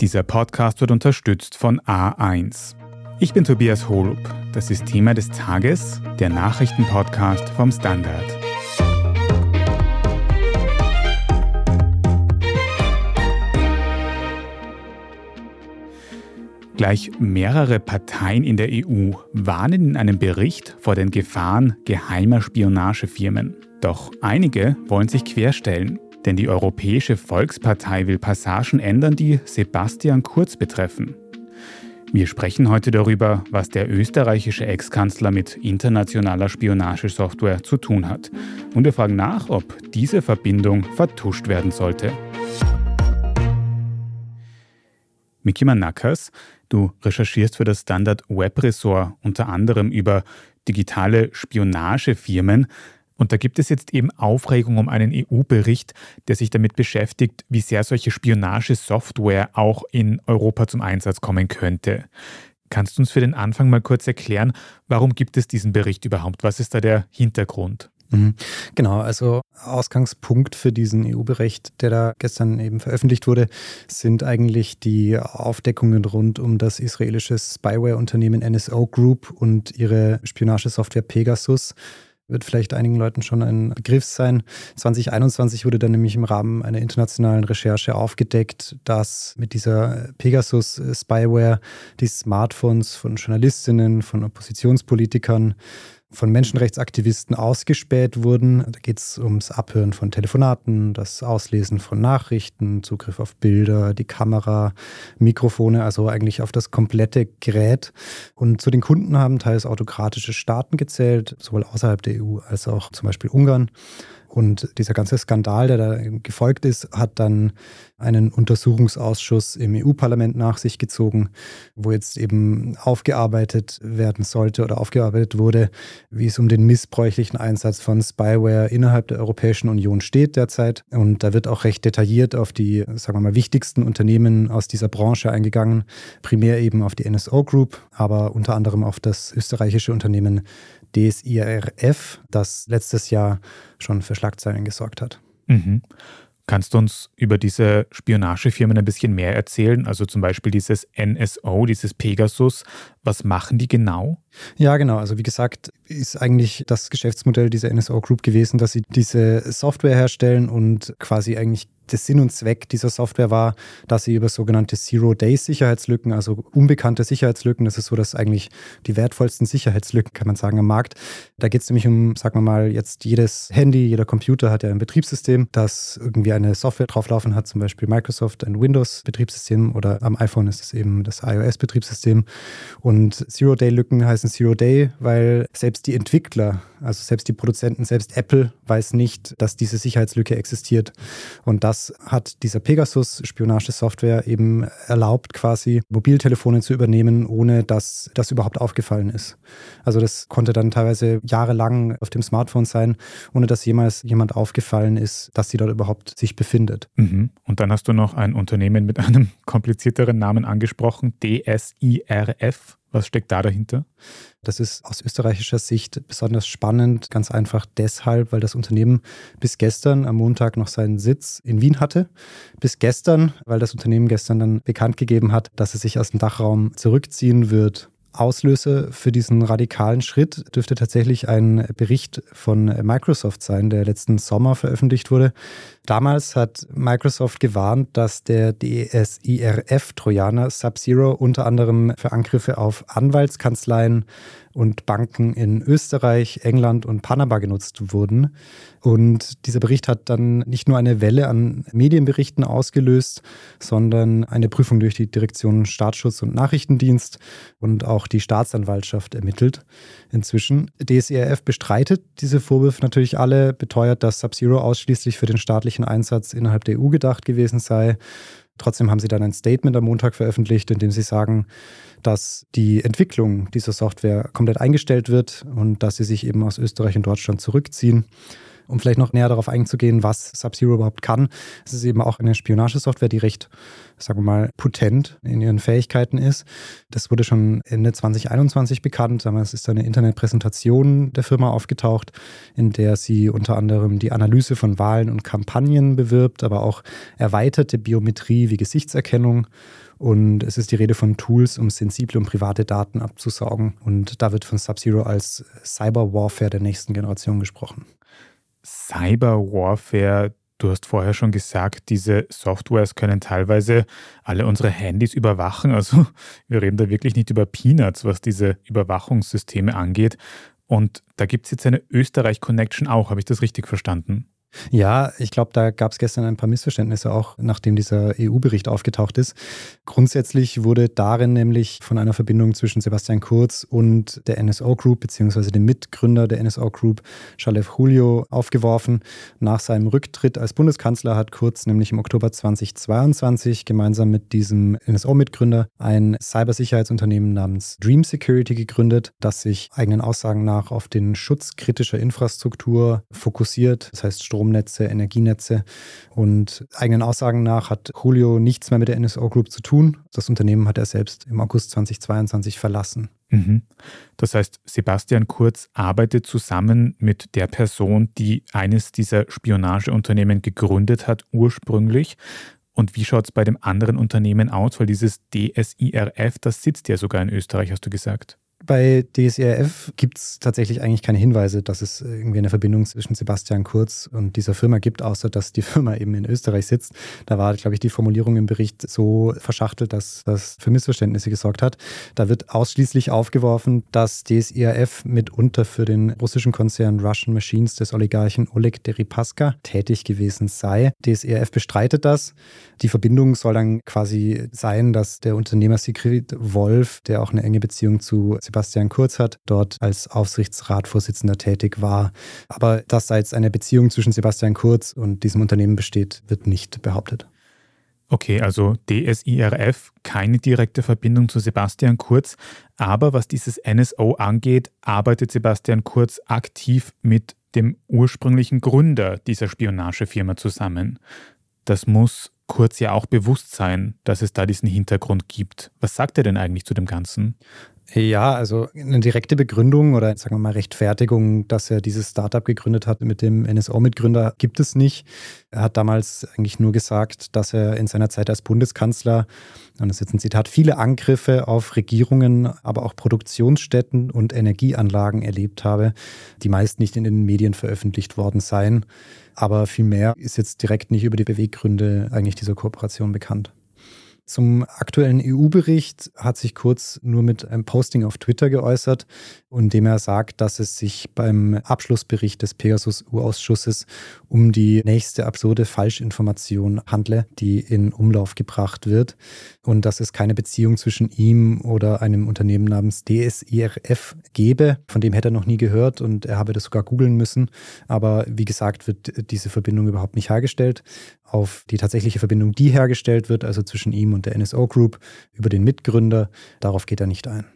Dieser Podcast wird unterstützt von A1. Ich bin Tobias Holub. Das ist Thema des Tages, der Nachrichtenpodcast vom Standard. Gleich mehrere Parteien in der EU warnen in einem Bericht vor den Gefahren geheimer Spionagefirmen. Doch einige wollen sich querstellen, denn die Europäische Volkspartei will Passagen ändern, die Sebastian Kurz betreffen. Wir sprechen heute darüber, was der österreichische Ex-Kanzler mit internationaler Spionagesoftware zu tun hat. Und wir fragen nach, ob diese Verbindung vertuscht werden sollte. Miki Manakas, du recherchierst für das Standard Web Ressort unter anderem über digitale Spionagefirmen. Und da gibt es jetzt eben Aufregung um einen EU-Bericht, der sich damit beschäftigt, wie sehr solche Spionagesoftware auch in Europa zum Einsatz kommen könnte. Kannst du uns für den Anfang mal kurz erklären, warum gibt es diesen Bericht überhaupt? Was ist da der Hintergrund? Mhm. Genau, also Ausgangspunkt für diesen EU-Bericht, der da gestern eben veröffentlicht wurde, sind eigentlich die Aufdeckungen rund um das israelische Spyware-Unternehmen NSO Group und ihre Spionagesoftware Pegasus wird vielleicht einigen Leuten schon ein Begriff sein. 2021 wurde dann nämlich im Rahmen einer internationalen Recherche aufgedeckt, dass mit dieser Pegasus-Spyware die Smartphones von Journalistinnen, von Oppositionspolitikern von Menschenrechtsaktivisten ausgespäht wurden. Da geht es ums Abhören von Telefonaten, das Auslesen von Nachrichten, Zugriff auf Bilder, die Kamera, Mikrofone, also eigentlich auf das komplette Gerät. Und zu den Kunden haben teils autokratische Staaten gezählt, sowohl außerhalb der EU als auch zum Beispiel Ungarn. Und dieser ganze Skandal, der da gefolgt ist, hat dann einen Untersuchungsausschuss im EU-Parlament nach sich gezogen, wo jetzt eben aufgearbeitet werden sollte oder aufgearbeitet wurde, wie es um den missbräuchlichen Einsatz von Spyware innerhalb der Europäischen Union steht derzeit. Und da wird auch recht detailliert auf die, sagen wir mal, wichtigsten Unternehmen aus dieser Branche eingegangen, primär eben auf die NSO Group, aber unter anderem auf das österreichische Unternehmen DSIRF, das letztes Jahr schon für Schlagzeilen gesorgt hat. Mhm. Kannst du uns über diese Spionagefirmen ein bisschen mehr erzählen? Also zum Beispiel dieses NSO, dieses Pegasus. Was machen die genau? Ja, genau. Also wie gesagt, ist eigentlich das Geschäftsmodell dieser NSO Group gewesen, dass sie diese Software herstellen und quasi eigentlich der Sinn und Zweck dieser Software war, dass sie über sogenannte Zero-Day-Sicherheitslücken, also unbekannte Sicherheitslücken, das ist so, dass eigentlich die wertvollsten Sicherheitslücken, kann man sagen, am Markt. Da geht es nämlich um, sagen wir mal, jetzt jedes Handy, jeder Computer hat ja ein Betriebssystem, das irgendwie eine Software drauflaufen hat, zum Beispiel Microsoft ein Windows-Betriebssystem oder am iPhone ist es eben das iOS-Betriebssystem. Und Zero-Day-Lücken heißen Zero-Day, weil selbst die Entwickler, also selbst die Produzenten, selbst Apple weiß nicht, dass diese Sicherheitslücke existiert. Und das hat dieser Pegasus-Spionagesoftware eben erlaubt, quasi Mobiltelefone zu übernehmen, ohne dass das überhaupt aufgefallen ist. Also das konnte dann teilweise jahrelang auf dem Smartphone sein, ohne dass jemals jemand aufgefallen ist, dass sie dort überhaupt sich befindet. Mhm. Und dann hast du noch ein Unternehmen mit einem komplizierteren Namen angesprochen, DSIRF. Was steckt da dahinter? Das ist aus österreichischer Sicht besonders spannend, ganz einfach deshalb, weil das Unternehmen bis gestern am Montag noch seinen Sitz in Wien hatte. Bis gestern, weil das Unternehmen gestern dann bekannt gegeben hat, dass es sich aus dem Dachraum zurückziehen wird. Auslöser für diesen radikalen Schritt dürfte tatsächlich ein Bericht von Microsoft sein, der letzten Sommer veröffentlicht wurde. Damals hat Microsoft gewarnt, dass der DSIRF-Trojaner Sub-Zero unter anderem für Angriffe auf Anwaltskanzleien, und Banken in Österreich, England und Panama genutzt wurden. Und dieser Bericht hat dann nicht nur eine Welle an Medienberichten ausgelöst, sondern eine Prüfung durch die Direktion Staatsschutz und Nachrichtendienst und auch die Staatsanwaltschaft ermittelt. Inzwischen. DSERF bestreitet diese Vorwürfe natürlich alle, beteuert, dass Sub-Zero ausschließlich für den staatlichen Einsatz innerhalb der EU gedacht gewesen sei. Trotzdem haben sie dann ein Statement am Montag veröffentlicht, in dem sie sagen, dass die Entwicklung dieser Software komplett eingestellt wird und dass sie sich eben aus Österreich und Deutschland zurückziehen. Um vielleicht noch näher darauf einzugehen, was Sub-Zero überhaupt kann. Es ist eben auch eine Spionagesoftware, die recht, sagen wir mal, potent in ihren Fähigkeiten ist. Das wurde schon Ende 2021 bekannt. Es ist eine Internetpräsentation der Firma aufgetaucht, in der sie unter anderem die Analyse von Wahlen und Kampagnen bewirbt, aber auch erweiterte Biometrie wie Gesichtserkennung und es ist die Rede von Tools, um sensible und private Daten abzusaugen. Und da wird von Sub-Zero als Cyber Warfare der nächsten Generation gesprochen. Cyber Warfare, du hast vorher schon gesagt, diese Softwares können teilweise alle unsere Handys überwachen. Also wir reden da wirklich nicht über Peanuts, was diese Überwachungssysteme angeht. Und da gibt es jetzt eine Österreich-Connection auch, habe ich das richtig verstanden? Ja, ich glaube, da gab es gestern ein paar Missverständnisse auch, nachdem dieser EU-Bericht aufgetaucht ist. Grundsätzlich wurde darin nämlich von einer Verbindung zwischen Sebastian Kurz und der NSO Group, beziehungsweise dem Mitgründer der NSO Group, Shalev Julio, aufgeworfen. Nach seinem Rücktritt als Bundeskanzler hat Kurz nämlich im Oktober 2022 gemeinsam mit diesem NSO-Mitgründer ein Cybersicherheitsunternehmen namens Dream Security gegründet, das sich eigenen Aussagen nach auf den Schutz kritischer Infrastruktur fokussiert. Das heißt Strom Stromnetze, Energienetze. Und eigenen Aussagen nach hat Julio nichts mehr mit der NSO Group zu tun. Das Unternehmen hat er selbst im August 2022 verlassen. Mhm. Das heißt, Sebastian Kurz arbeitet zusammen mit der Person, die eines dieser Spionageunternehmen gegründet hat, ursprünglich. Und wie schaut es bei dem anderen Unternehmen aus? Weil dieses DSIRF, das sitzt ja sogar in Österreich, hast du gesagt. Bei DSRF gibt es tatsächlich eigentlich keine Hinweise, dass es irgendwie eine Verbindung zwischen Sebastian Kurz und dieser Firma gibt, außer dass die Firma eben in Österreich sitzt. Da war, glaube ich, die Formulierung im Bericht so verschachtelt, dass das für Missverständnisse gesorgt hat. Da wird ausschließlich aufgeworfen, dass DSRF mitunter für den russischen Konzern Russian Machines des Oligarchen Oleg Deripaska tätig gewesen sei. DSRF bestreitet das. Die Verbindung soll dann quasi sein, dass der Unternehmer Sigrid Wolf, der auch eine enge Beziehung zu Sebastian Kurz hat, dort als Aufsichtsratvorsitzender tätig war. Aber dass da jetzt eine Beziehung zwischen Sebastian Kurz und diesem Unternehmen besteht, wird nicht behauptet. Okay, also DSIRF, keine direkte Verbindung zu Sebastian Kurz, aber was dieses NSO angeht, arbeitet Sebastian Kurz aktiv mit dem ursprünglichen Gründer dieser Spionagefirma zusammen. Das muss Kurz ja auch bewusst sein, dass es da diesen Hintergrund gibt. Was sagt er denn eigentlich zu dem Ganzen? Ja, also eine direkte Begründung oder sagen wir mal Rechtfertigung, dass er dieses Startup gegründet hat mit dem NSO-Mitgründer, gibt es nicht. Er hat damals eigentlich nur gesagt, dass er in seiner Zeit als Bundeskanzler, und das ist jetzt ein Zitat, viele Angriffe auf Regierungen, aber auch Produktionsstätten und Energieanlagen erlebt habe, die meist nicht in den Medien veröffentlicht worden seien. Aber viel mehr ist jetzt direkt nicht über die Beweggründe eigentlich dieser Kooperation bekannt. Zum aktuellen EU-Bericht hat sich Kurz nur mit einem Posting auf Twitter geäußert, in dem er sagt, dass es sich beim Abschlussbericht des Pegasus-U-Ausschusses um die nächste absurde Falschinformation handle, die in Umlauf gebracht wird und dass es keine Beziehung zwischen ihm oder einem Unternehmen namens DSIRF gebe. Von dem hätte er noch nie gehört und er habe das sogar googeln müssen. Aber wie gesagt, wird diese Verbindung überhaupt nicht hergestellt auf die tatsächliche Verbindung, die hergestellt wird, also zwischen ihm und der NSO Group, über den Mitgründer. Darauf geht er nicht ein.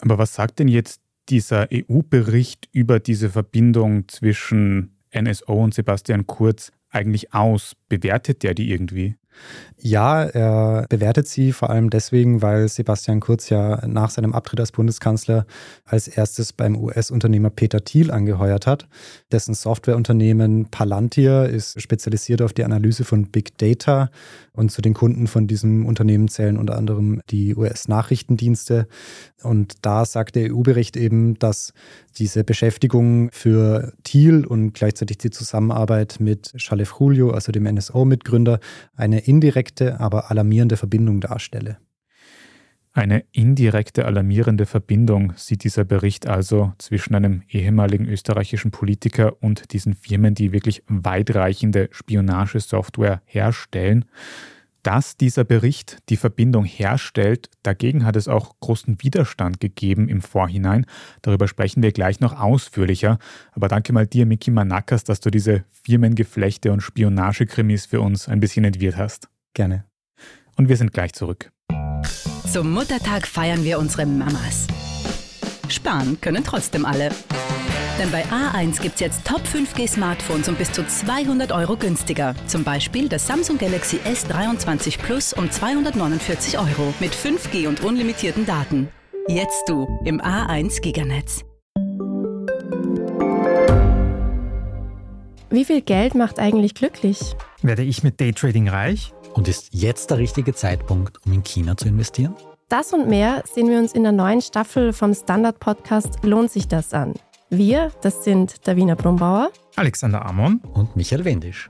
Aber was sagt denn jetzt dieser EU-Bericht über diese Verbindung zwischen NSO und Sebastian Kurz eigentlich aus? Bewertet der die irgendwie? Ja, er bewertet sie vor allem deswegen, weil Sebastian Kurz ja nach seinem Abtritt als Bundeskanzler als erstes beim US-Unternehmer Peter Thiel angeheuert hat. Dessen Softwareunternehmen Palantir ist spezialisiert auf die Analyse von Big Data und zu den Kunden von diesem Unternehmen zählen unter anderem die US-Nachrichtendienste. Und da sagt der EU-Bericht eben, dass diese Beschäftigung für Thiel und gleichzeitig die Zusammenarbeit mit Shalef Julio, also dem NSO-Mitgründer, eine indirekte, aber alarmierende Verbindung darstelle. Eine indirekte alarmierende Verbindung sieht dieser Bericht also zwischen einem ehemaligen österreichischen Politiker und diesen Firmen, die wirklich weitreichende Spionagesoftware herstellen. Dass dieser Bericht die Verbindung herstellt, dagegen hat es auch großen Widerstand gegeben im Vorhinein. Darüber sprechen wir gleich noch ausführlicher. Aber danke mal dir, Miki Manakas, dass du diese Firmengeflechte und Spionagekrimis für uns ein bisschen entwirrt hast. Gerne. Und wir sind gleich zurück. Zum Muttertag feiern wir unsere Mamas. Sparen können trotzdem alle. Denn bei A1 gibt's jetzt Top 5G Smartphones um bis zu 200 Euro günstiger. Zum Beispiel das Samsung Galaxy S23 Plus um 249 Euro mit 5G und unlimitierten Daten. Jetzt du im A1 Giganetz. Wie viel Geld macht eigentlich glücklich? Werde ich mit Daytrading reich? Und ist jetzt der richtige Zeitpunkt, um in China zu investieren? Das und mehr sehen wir uns in der neuen Staffel vom Standard-Podcast Lohnt sich das an? Wir, das sind Davina Brumbauer, Alexander Amon und Michael Wendisch.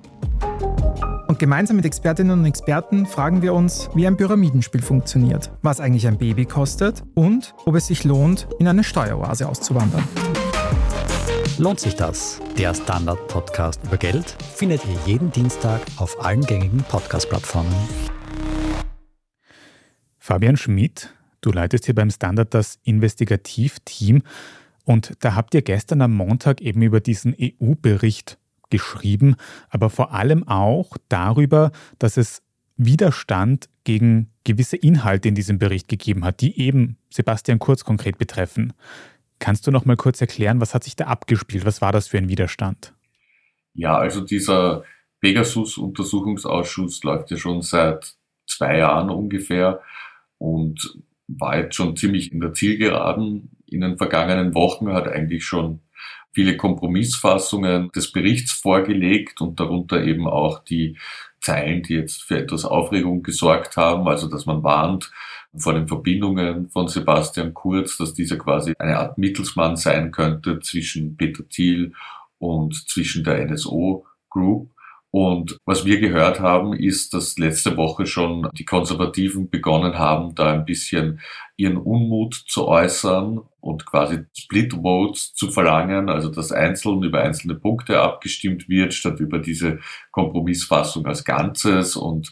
Und gemeinsam mit Expertinnen und Experten fragen wir uns, wie ein Pyramidenspiel funktioniert, was eigentlich ein Baby kostet und ob es sich lohnt, in eine Steueroase auszuwandern. Lohnt sich das? Der Standard-Podcast über Geld findet ihr jeden Dienstag auf allen gängigen Podcast-Plattformen. Fabian Schmidt, du leitest hier beim Standard das Investigativteam und da habt ihr gestern am Montag eben über diesen EU-Bericht geschrieben, aber vor allem auch darüber, dass es Widerstand gegen gewisse Inhalte in diesem Bericht gegeben hat, die eben Sebastian Kurz konkret betreffen. Kannst du noch mal kurz erklären, was hat sich da abgespielt? Was war das für ein Widerstand? Ja, also dieser Pegasus-Untersuchungsausschuss läuft ja schon seit zwei Jahren ungefähr und war jetzt schon ziemlich in der Zielgeraden. In den vergangenen Wochen hat eigentlich schon viele Kompromissfassungen des Berichts vorgelegt und darunter eben auch die Zeilen, die jetzt für etwas Aufregung gesorgt haben, also dass man warnt vor den Verbindungen von Sebastian Kurz, dass dieser quasi eine Art Mittelsmann sein könnte zwischen Peter Thiel und zwischen der NSO Group. Und was wir gehört haben, ist, dass letzte Woche schon die Konservativen begonnen haben, da ein bisschen ihren Unmut zu äußern und quasi Split Votes zu verlangen, also dass einzeln über einzelne Punkte abgestimmt wird, statt über diese Kompromissfassung als Ganzes. Und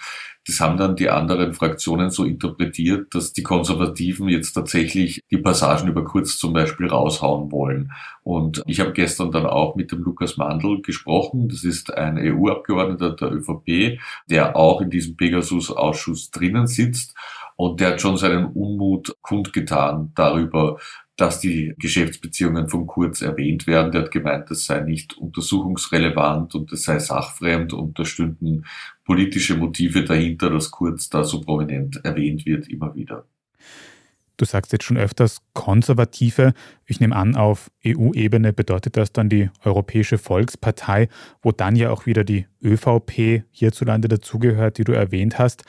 das haben dann die anderen Fraktionen so interpretiert, dass die Konservativen jetzt tatsächlich die Passagen über Kurz zum Beispiel raushauen wollen. Und ich habe gestern dann auch mit dem Lukas Mandl gesprochen. Das ist ein EU-Abgeordneter der ÖVP, der auch in diesem Pegasus-Ausschuss drinnen sitzt. Und der hat schon seinen Unmut kundgetan darüber, dass die Geschäftsbeziehungen von Kurz erwähnt werden. Der hat gemeint, das sei nicht untersuchungsrelevant und das sei sachfremd und da stünden politische Motive dahinter, dass Kurz da so prominent erwähnt wird, immer wieder. Du sagst jetzt schon öfters Konservative. Ich nehme an, auf EU-Ebene bedeutet das dann die Europäische Volkspartei, wo dann ja auch wieder die ÖVP hierzulande dazugehört, die du erwähnt hast.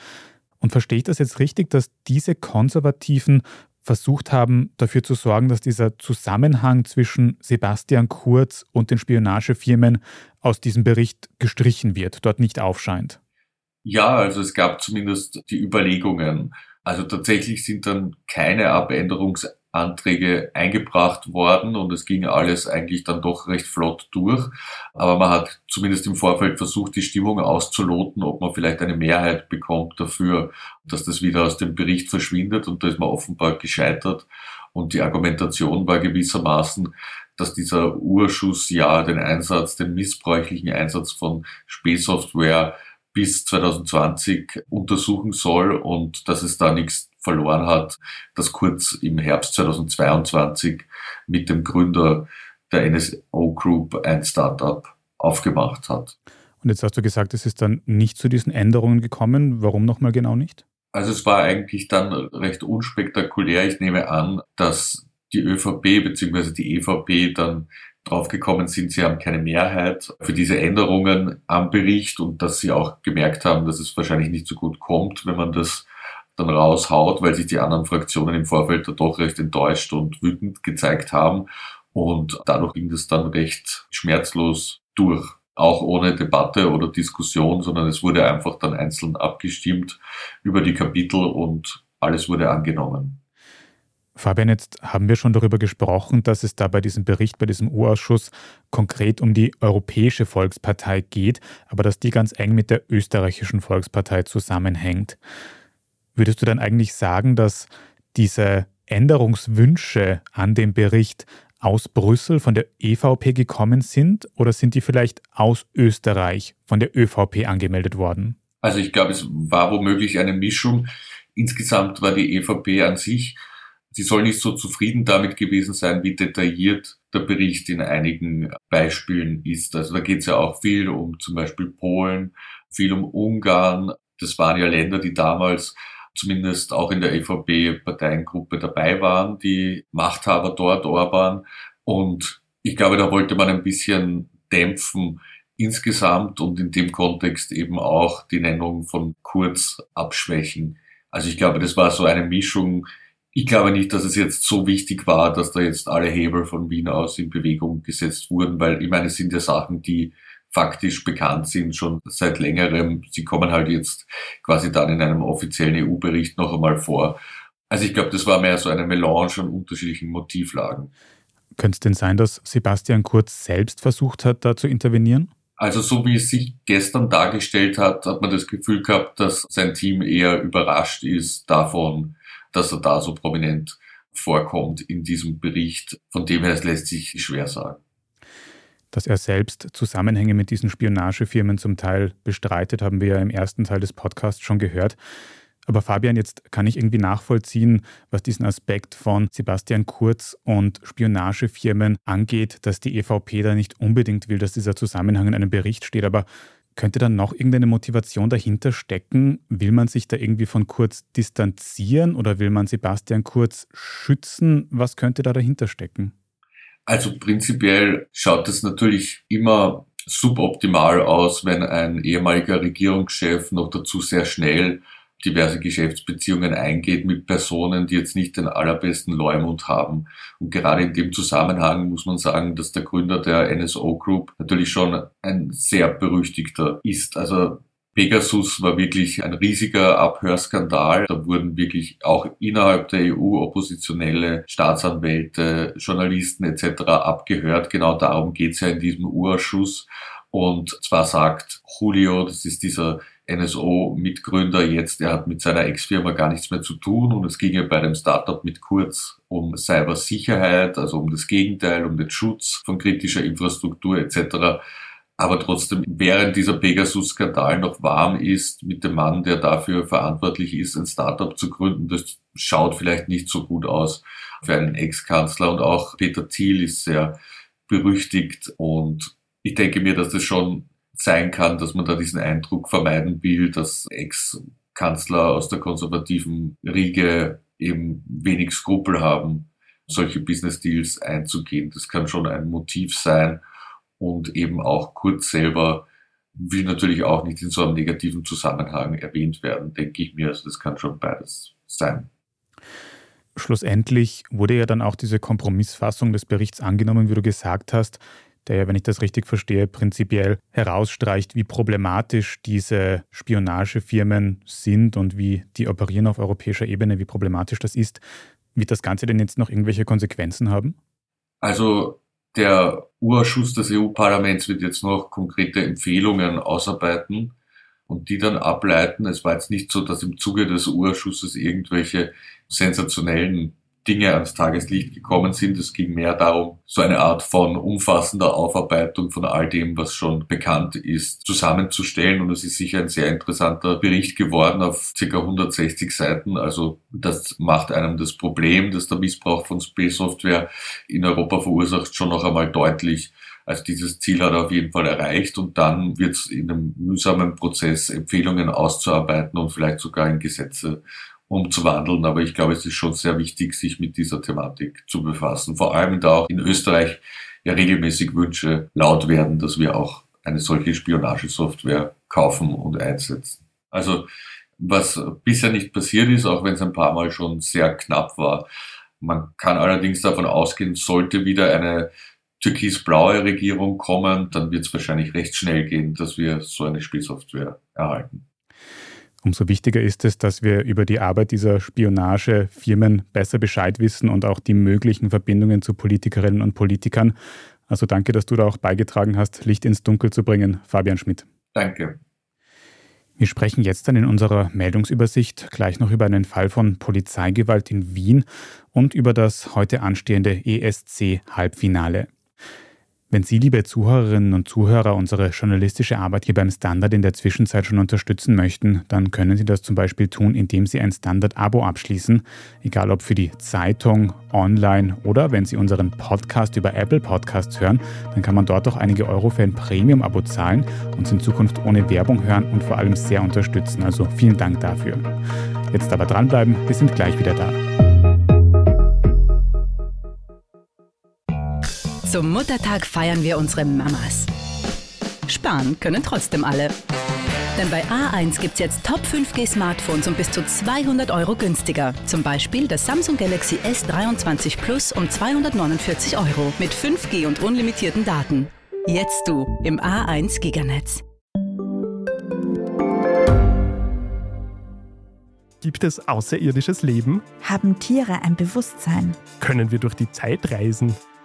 Und verstehe ich das jetzt richtig, dass diese Konservativen versucht haben, dafür zu sorgen, dass dieser Zusammenhang zwischen Sebastian Kurz und den Spionagefirmen aus diesem Bericht gestrichen wird, dort nicht aufscheint. Ja, also es gab zumindest die Überlegungen. Also tatsächlich sind dann keine Abänderungs Anträge eingebracht worden und es ging alles eigentlich dann doch recht flott durch. Aber man hat zumindest im Vorfeld versucht, die Stimmung auszuloten, ob man vielleicht eine Mehrheit bekommt dafür, dass das wieder aus dem Bericht verschwindet und da ist man offenbar gescheitert. Und die Argumentation war gewissermaßen, dass dieser Urschuss ja den Einsatz, den missbräuchlichen Einsatz von Spähsoftware bis 2020 untersuchen soll und dass es da nichts verloren hat, das Kurz im Herbst 2022 mit dem Gründer der NSO Group ein Startup aufgemacht hat. Und jetzt hast du gesagt, es ist dann nicht zu diesen Änderungen gekommen. Warum nochmal genau nicht? Also es war eigentlich dann recht unspektakulär. Ich nehme an, dass die ÖVP bzw. die EVP dann draufgekommen sind, sie haben keine Mehrheit für diese Änderungen am Bericht und dass sie auch gemerkt haben, dass es wahrscheinlich nicht so gut kommt, wenn man das dann raushaut, weil sich die anderen Fraktionen im Vorfeld da doch recht enttäuscht und wütend gezeigt haben. Und dadurch ging das dann recht schmerzlos durch. Auch ohne Debatte oder Diskussion, sondern es wurde einfach dann einzeln abgestimmt über die Kapitel und alles wurde angenommen. Fabian, jetzt haben wir schon darüber gesprochen, dass es da bei diesem Bericht, bei diesem U-Ausschuss konkret um die Europäische Volkspartei geht, aber dass die ganz eng mit der österreichischen Volkspartei zusammenhängt. Würdest du dann eigentlich sagen, dass diese Änderungswünsche an dem Bericht aus Brüssel von der EVP gekommen sind oder sind die vielleicht aus Österreich von der ÖVP angemeldet worden? Also ich glaube, es war womöglich eine Mischung. Insgesamt war die EVP an sich Sie soll nicht so zufrieden damit gewesen sein, wie detailliert der Bericht in einigen Beispielen ist. Also da geht es ja auch viel um zum Beispiel Polen, viel um Ungarn. Das waren ja Länder, die damals zumindest auch in der EVP-Parteiengruppe dabei waren, die Machthaber dort, Orban. Und ich glaube, da wollte man ein bisschen dämpfen insgesamt und in dem Kontext eben auch die Nennung von Kurz abschwächen. Also ich glaube, das war so eine Mischung. Ich glaube nicht, dass es jetzt so wichtig war, dass da jetzt alle Hebel von Wien aus in Bewegung gesetzt wurden, weil ich meine, es sind ja Sachen, die faktisch bekannt sind schon seit längerem. Sie kommen halt jetzt quasi dann in einem offiziellen EU-Bericht noch einmal vor. Also ich glaube, das war mehr so eine Melange an unterschiedlichen Motivlagen. Könnte es denn sein, dass Sebastian Kurz selbst versucht hat, da zu intervenieren? Also so wie es sich gestern dargestellt hat, hat man das Gefühl gehabt, dass sein Team eher überrascht ist davon, dass er da so prominent vorkommt in diesem Bericht. Von dem her lässt sich schwer sagen dass er selbst Zusammenhänge mit diesen Spionagefirmen zum Teil bestreitet, haben wir ja im ersten Teil des Podcasts schon gehört. Aber Fabian, jetzt kann ich irgendwie nachvollziehen, was diesen Aspekt von Sebastian Kurz und Spionagefirmen angeht, dass die EVP da nicht unbedingt will, dass dieser Zusammenhang in einem Bericht steht. Aber könnte da noch irgendeine Motivation dahinter stecken? Will man sich da irgendwie von Kurz distanzieren oder will man Sebastian Kurz schützen? Was könnte da dahinter stecken? Also prinzipiell schaut es natürlich immer suboptimal aus, wenn ein ehemaliger Regierungschef noch dazu sehr schnell diverse Geschäftsbeziehungen eingeht mit Personen, die jetzt nicht den allerbesten Leumund haben. Und gerade in dem Zusammenhang muss man sagen, dass der Gründer der NSO Group natürlich schon ein sehr berüchtigter ist. Also Pegasus war wirklich ein riesiger Abhörskandal. Da wurden wirklich auch innerhalb der EU oppositionelle Staatsanwälte, Journalisten etc. abgehört. Genau darum geht es ja in diesem Urausschuss. Und zwar sagt Julio, das ist dieser NSO-Mitgründer jetzt, er hat mit seiner Ex-Firma gar nichts mehr zu tun und es ging ja bei dem Startup mit Kurz um Cybersicherheit, also um das Gegenteil, um den Schutz von kritischer Infrastruktur etc aber trotzdem, während dieser Pegasus-Skandal noch warm ist mit dem Mann, der dafür verantwortlich ist, ein Startup zu gründen, das schaut vielleicht nicht so gut aus für einen Ex-Kanzler. Und auch Peter Thiel ist sehr berüchtigt. Und ich denke mir, dass das schon sein kann, dass man da diesen Eindruck vermeiden will, dass Ex-Kanzler aus der konservativen Riege eben wenig Skrupel haben, solche Business-Deals einzugehen. Das kann schon ein Motiv sein und eben auch Kurz selber will natürlich auch nicht in so einem negativen Zusammenhang erwähnt werden, denke ich mir. Also das kann schon beides sein. Schlussendlich wurde ja dann auch diese Kompromissfassung des Berichts angenommen, wie du gesagt hast, der ja, wenn ich das richtig verstehe, prinzipiell herausstreicht, wie problematisch diese Spionagefirmen sind und wie die operieren auf europäischer Ebene, wie problematisch das ist. Wird das Ganze denn jetzt noch irgendwelche Konsequenzen haben? Also der Urausschuss des EU-Parlaments wird jetzt noch konkrete Empfehlungen ausarbeiten und die dann ableiten. Es war jetzt nicht so, dass im Zuge des Urausschusses irgendwelche sensationellen Dinge ans Tageslicht gekommen sind. Es ging mehr darum, so eine Art von umfassender Aufarbeitung von all dem, was schon bekannt ist, zusammenzustellen. Und es ist sicher ein sehr interessanter Bericht geworden auf ca. 160 Seiten. Also das macht einem das Problem, dass der Missbrauch von Space-Software in Europa verursacht, schon noch einmal deutlich. Also dieses Ziel hat er auf jeden Fall erreicht und dann wird es in einem mühsamen Prozess Empfehlungen auszuarbeiten und vielleicht sogar in Gesetze umzuwandeln. Aber ich glaube, es ist schon sehr wichtig, sich mit dieser Thematik zu befassen. Vor allem da auch in Österreich ja regelmäßig Wünsche laut werden, dass wir auch eine solche Spionagesoftware kaufen und einsetzen. Also was bisher nicht passiert ist, auch wenn es ein paar Mal schon sehr knapp war. Man kann allerdings davon ausgehen, sollte wieder eine türkis-blaue Regierung kommen, dann wird es wahrscheinlich recht schnell gehen, dass wir so eine Spielsoftware erhalten. Umso wichtiger ist es, dass wir über die Arbeit dieser Spionagefirmen besser Bescheid wissen und auch die möglichen Verbindungen zu Politikerinnen und Politikern. Also danke, dass du da auch beigetragen hast, Licht ins Dunkel zu bringen, Fabian Schmidt. Danke. Wir sprechen jetzt dann in unserer Meldungsübersicht gleich noch über einen Fall von Polizeigewalt in Wien und über das heute anstehende ESC-Halbfinale. Wenn Sie, liebe Zuhörerinnen und Zuhörer, unsere journalistische Arbeit hier beim Standard in der Zwischenzeit schon unterstützen möchten, dann können Sie das zum Beispiel tun, indem Sie ein Standard-Abo abschließen, egal ob für die Zeitung, online oder wenn Sie unseren Podcast über Apple Podcasts hören, dann kann man dort auch einige Euro für ein Premium-Abo zahlen, uns in Zukunft ohne Werbung hören und vor allem sehr unterstützen. Also vielen Dank dafür. Jetzt aber dranbleiben, wir sind gleich wieder da. Zum Muttertag feiern wir unsere Mamas. Sparen können trotzdem alle. Denn bei A1 gibt es jetzt Top 5G Smartphones um bis zu 200 Euro günstiger. Zum Beispiel das Samsung Galaxy S23 Plus um 249 Euro mit 5G und unlimitierten Daten. Jetzt du im A1 Giganetz. Gibt es außerirdisches Leben? Haben Tiere ein Bewusstsein? Können wir durch die Zeit reisen?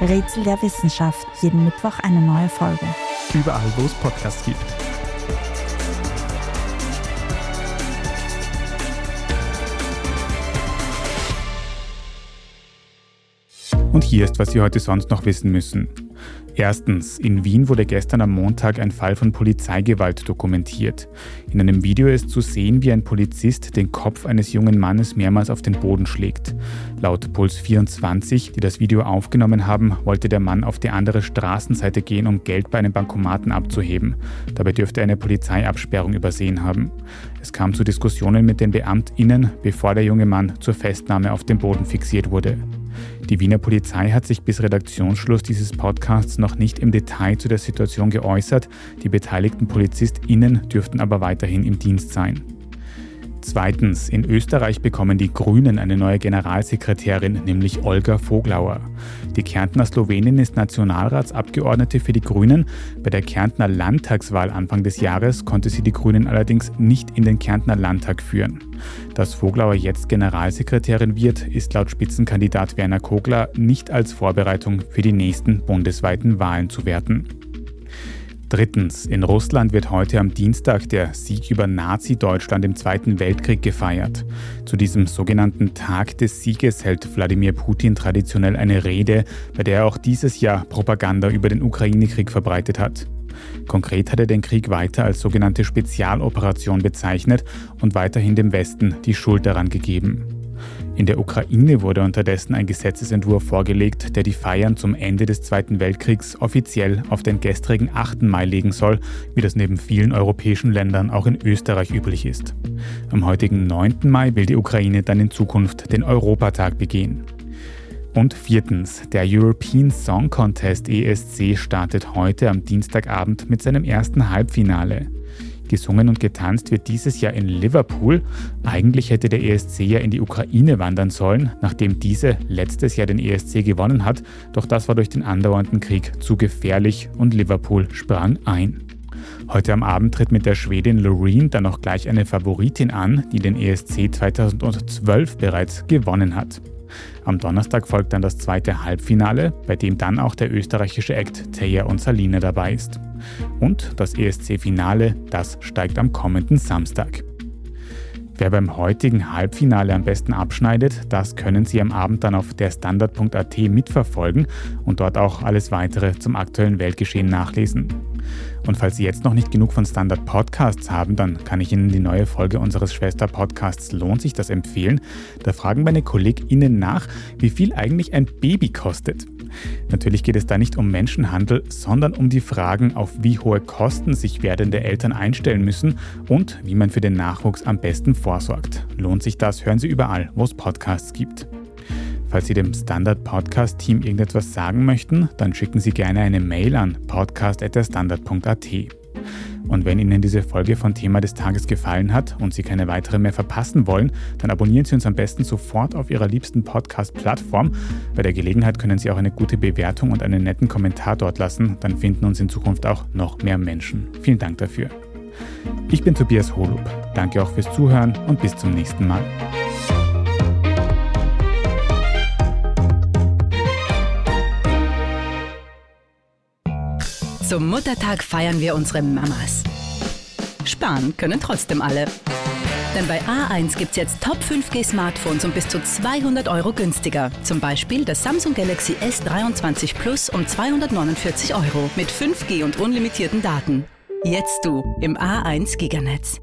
Rätsel der Wissenschaft. Jeden Mittwoch eine neue Folge. Überall, wo es Podcasts gibt. Und hier ist, was Sie heute sonst noch wissen müssen. Erstens, in Wien wurde gestern am Montag ein Fall von Polizeigewalt dokumentiert. In einem Video ist zu sehen, wie ein Polizist den Kopf eines jungen Mannes mehrmals auf den Boden schlägt. Laut Puls 24, die das Video aufgenommen haben, wollte der Mann auf die andere Straßenseite gehen, um Geld bei einem Bankomaten abzuheben. Dabei dürfte er eine Polizeiabsperrung übersehen haben. Es kam zu Diskussionen mit den BeamtInnen, bevor der junge Mann zur Festnahme auf dem Boden fixiert wurde. Die Wiener Polizei hat sich bis Redaktionsschluss dieses Podcasts noch nicht im Detail zu der Situation geäußert. Die beteiligten PolizistInnen dürften aber weiterhin im Dienst sein. Zweitens, in Österreich bekommen die Grünen eine neue Generalsekretärin, nämlich Olga Voglauer. Die Kärntner Slowenin ist Nationalratsabgeordnete für die Grünen. Bei der Kärntner Landtagswahl Anfang des Jahres konnte sie die Grünen allerdings nicht in den Kärntner Landtag führen. Dass Voglauer jetzt Generalsekretärin wird, ist laut Spitzenkandidat Werner Kogler nicht als Vorbereitung für die nächsten bundesweiten Wahlen zu werten. Drittens, in Russland wird heute am Dienstag der Sieg über Nazi-Deutschland im Zweiten Weltkrieg gefeiert. Zu diesem sogenannten Tag des Sieges hält Wladimir Putin traditionell eine Rede, bei der er auch dieses Jahr Propaganda über den Ukraine-Krieg verbreitet hat. Konkret hat er den Krieg weiter als sogenannte Spezialoperation bezeichnet und weiterhin dem Westen die Schuld daran gegeben. In der Ukraine wurde unterdessen ein Gesetzesentwurf vorgelegt, der die Feiern zum Ende des Zweiten Weltkriegs offiziell auf den gestrigen 8. Mai legen soll, wie das neben vielen europäischen Ländern auch in Österreich üblich ist. Am heutigen 9. Mai will die Ukraine dann in Zukunft den Europatag begehen. Und viertens, der European Song Contest ESC startet heute am Dienstagabend mit seinem ersten Halbfinale. Gesungen und getanzt wird dieses Jahr in Liverpool. Eigentlich hätte der ESC ja in die Ukraine wandern sollen, nachdem diese letztes Jahr den ESC gewonnen hat, doch das war durch den andauernden Krieg zu gefährlich und Liverpool sprang ein. Heute am Abend tritt mit der Schwedin Loreen dann auch gleich eine Favoritin an, die den ESC 2012 bereits gewonnen hat. Am Donnerstag folgt dann das zweite Halbfinale, bei dem dann auch der österreichische Act Teja und Saline dabei ist. Und das ESC-Finale, das steigt am kommenden Samstag. Wer beim heutigen Halbfinale am besten abschneidet, das können Sie am Abend dann auf derstandard.at mitverfolgen und dort auch alles weitere zum aktuellen Weltgeschehen nachlesen. Und falls Sie jetzt noch nicht genug von Standard Podcasts haben, dann kann ich Ihnen die neue Folge unseres Schwester-Podcasts Lohnt sich das empfehlen. Da fragen meine KollegInnen nach, wie viel eigentlich ein Baby kostet. Natürlich geht es da nicht um Menschenhandel, sondern um die Fragen, auf wie hohe Kosten sich werdende Eltern einstellen müssen und wie man für den Nachwuchs am besten vorsorgt. Lohnt sich das? Hören Sie überall, wo es Podcasts gibt. Falls Sie dem Standard Podcast Team irgendetwas sagen möchten, dann schicken Sie gerne eine Mail an podcast.standard.at. Und wenn Ihnen diese Folge von Thema des Tages gefallen hat und Sie keine weitere mehr verpassen wollen, dann abonnieren Sie uns am besten sofort auf Ihrer liebsten Podcast-Plattform. Bei der Gelegenheit können Sie auch eine gute Bewertung und einen netten Kommentar dort lassen. Dann finden uns in Zukunft auch noch mehr Menschen. Vielen Dank dafür. Ich bin Tobias Holub. Danke auch fürs Zuhören und bis zum nächsten Mal. Zum Muttertag feiern wir unsere Mamas. Sparen können trotzdem alle. Denn bei A1 gibt's jetzt Top 5G Smartphones um bis zu 200 Euro günstiger. Zum Beispiel das Samsung Galaxy S23 Plus um 249 Euro mit 5G und unlimitierten Daten. Jetzt du im A1 Giganetz.